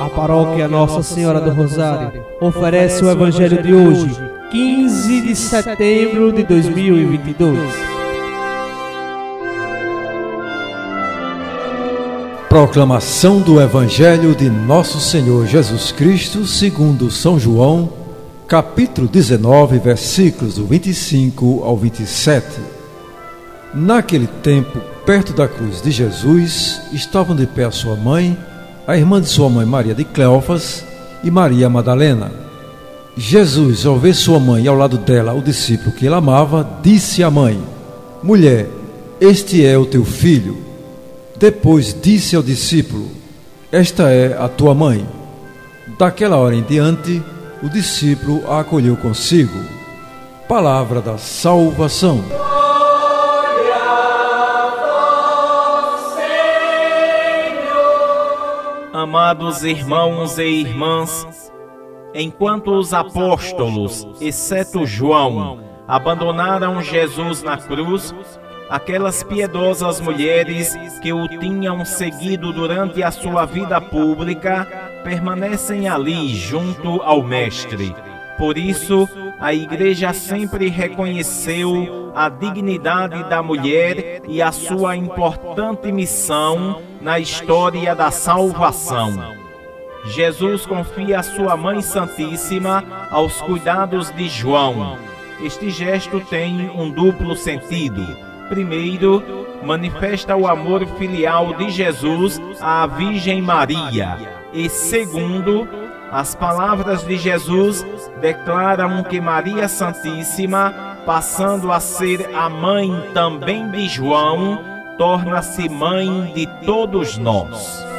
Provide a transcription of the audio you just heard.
A paróquia Nossa Senhora do Rosário oferece o Evangelho de hoje, 15 de setembro de 2022. Proclamação do Evangelho de Nosso Senhor Jesus Cristo, segundo São João, capítulo 19, versículos do 25 ao 27. Naquele tempo, perto da cruz de Jesus, estavam de pé a sua mãe, a irmã de sua mãe Maria de Cleofas e Maria Madalena. Jesus, ao ver sua mãe e ao lado dela o discípulo que ele amava, disse à mãe: Mulher, este é o teu filho. Depois disse ao discípulo: Esta é a tua mãe. Daquela hora em diante, o discípulo a acolheu consigo. Palavra da salvação. Amados irmãos e irmãs, enquanto os apóstolos, exceto João, abandonaram Jesus na cruz, aquelas piedosas mulheres que o tinham seguido durante a sua vida pública permanecem ali junto ao Mestre. Por isso, a Igreja sempre reconheceu a dignidade da mulher e a sua importante missão na história da salvação. Jesus confia a sua Mãe Santíssima aos cuidados de João. Este gesto tem um duplo sentido. Primeiro, manifesta o amor filial de Jesus à Virgem Maria. E segundo, as palavras de Jesus declaram que Maria Santíssima, passando a ser a mãe também de João, torna-se mãe de todos nós.